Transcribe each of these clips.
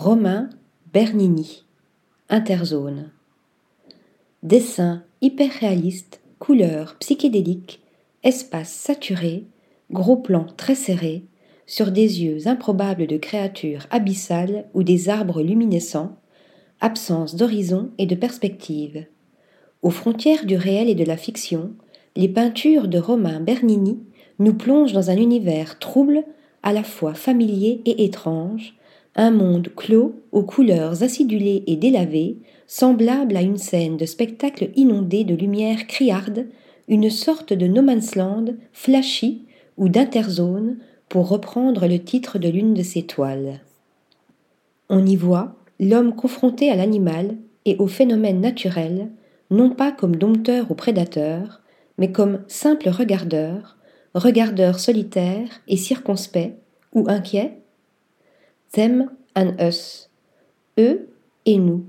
Romain Bernini. Interzone. Dessin hyper réaliste, couleurs psychédéliques, espace saturé, gros plans très serrés, sur des yeux improbables de créatures abyssales ou des arbres luminescents, absence d'horizon et de perspective. Aux frontières du réel et de la fiction, les peintures de Romain Bernini nous plongent dans un univers trouble, à la fois familier et étrange, un monde clos aux couleurs acidulées et délavées, semblable à une scène de spectacle inondé de lumière criarde, une sorte de no man's land flashy ou d'interzone pour reprendre le titre de l'une de ses toiles. On y voit l'homme confronté à l'animal et au phénomène naturel, non pas comme dompteur ou prédateur, mais comme simple regardeur, regardeur solitaire et circonspect, ou inquiet Them and us, eux et nous.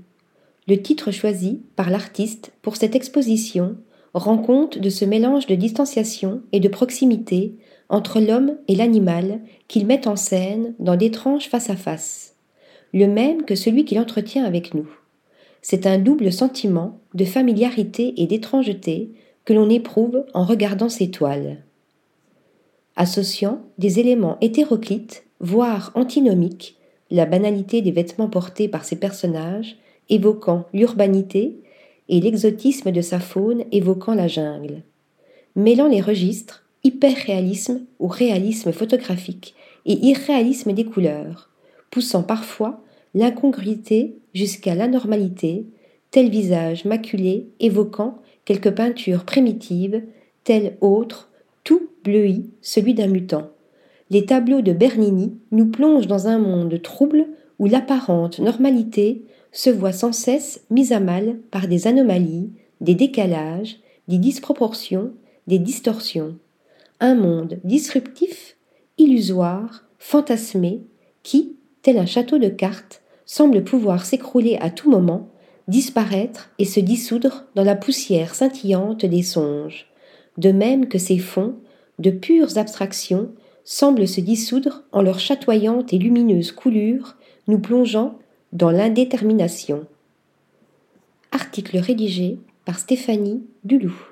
Le titre choisi par l'artiste pour cette exposition rend compte de ce mélange de distanciation et de proximité entre l'homme et l'animal qu'il met en scène dans d'étranges face-à-face, le même que celui qu'il entretient avec nous. C'est un double sentiment de familiarité et d'étrangeté que l'on éprouve en regardant ces toiles. Associant des éléments hétéroclites, voire antinomiques, la banalité des vêtements portés par ces personnages, évoquant l'urbanité, et l'exotisme de sa faune évoquant la jungle. Mêlant les registres, hyper-réalisme ou réalisme photographique et irréalisme des couleurs, poussant parfois l'incongruité jusqu'à l'anormalité, tel visage maculé évoquant quelque peinture primitive, tel autre, tout bleui, celui d'un mutant les tableaux de Bernini nous plongent dans un monde trouble où l'apparente normalité se voit sans cesse mise à mal par des anomalies, des décalages, des disproportions, des distorsions. Un monde disruptif, illusoire, fantasmé, qui, tel un château de cartes, semble pouvoir s'écrouler à tout moment, disparaître et se dissoudre dans la poussière scintillante des songes, de même que ces fonds, de pures abstractions, semblent se dissoudre en leur chatoyante et lumineuse coulure, nous plongeant dans l'indétermination. Article rédigé par Stéphanie Dulou.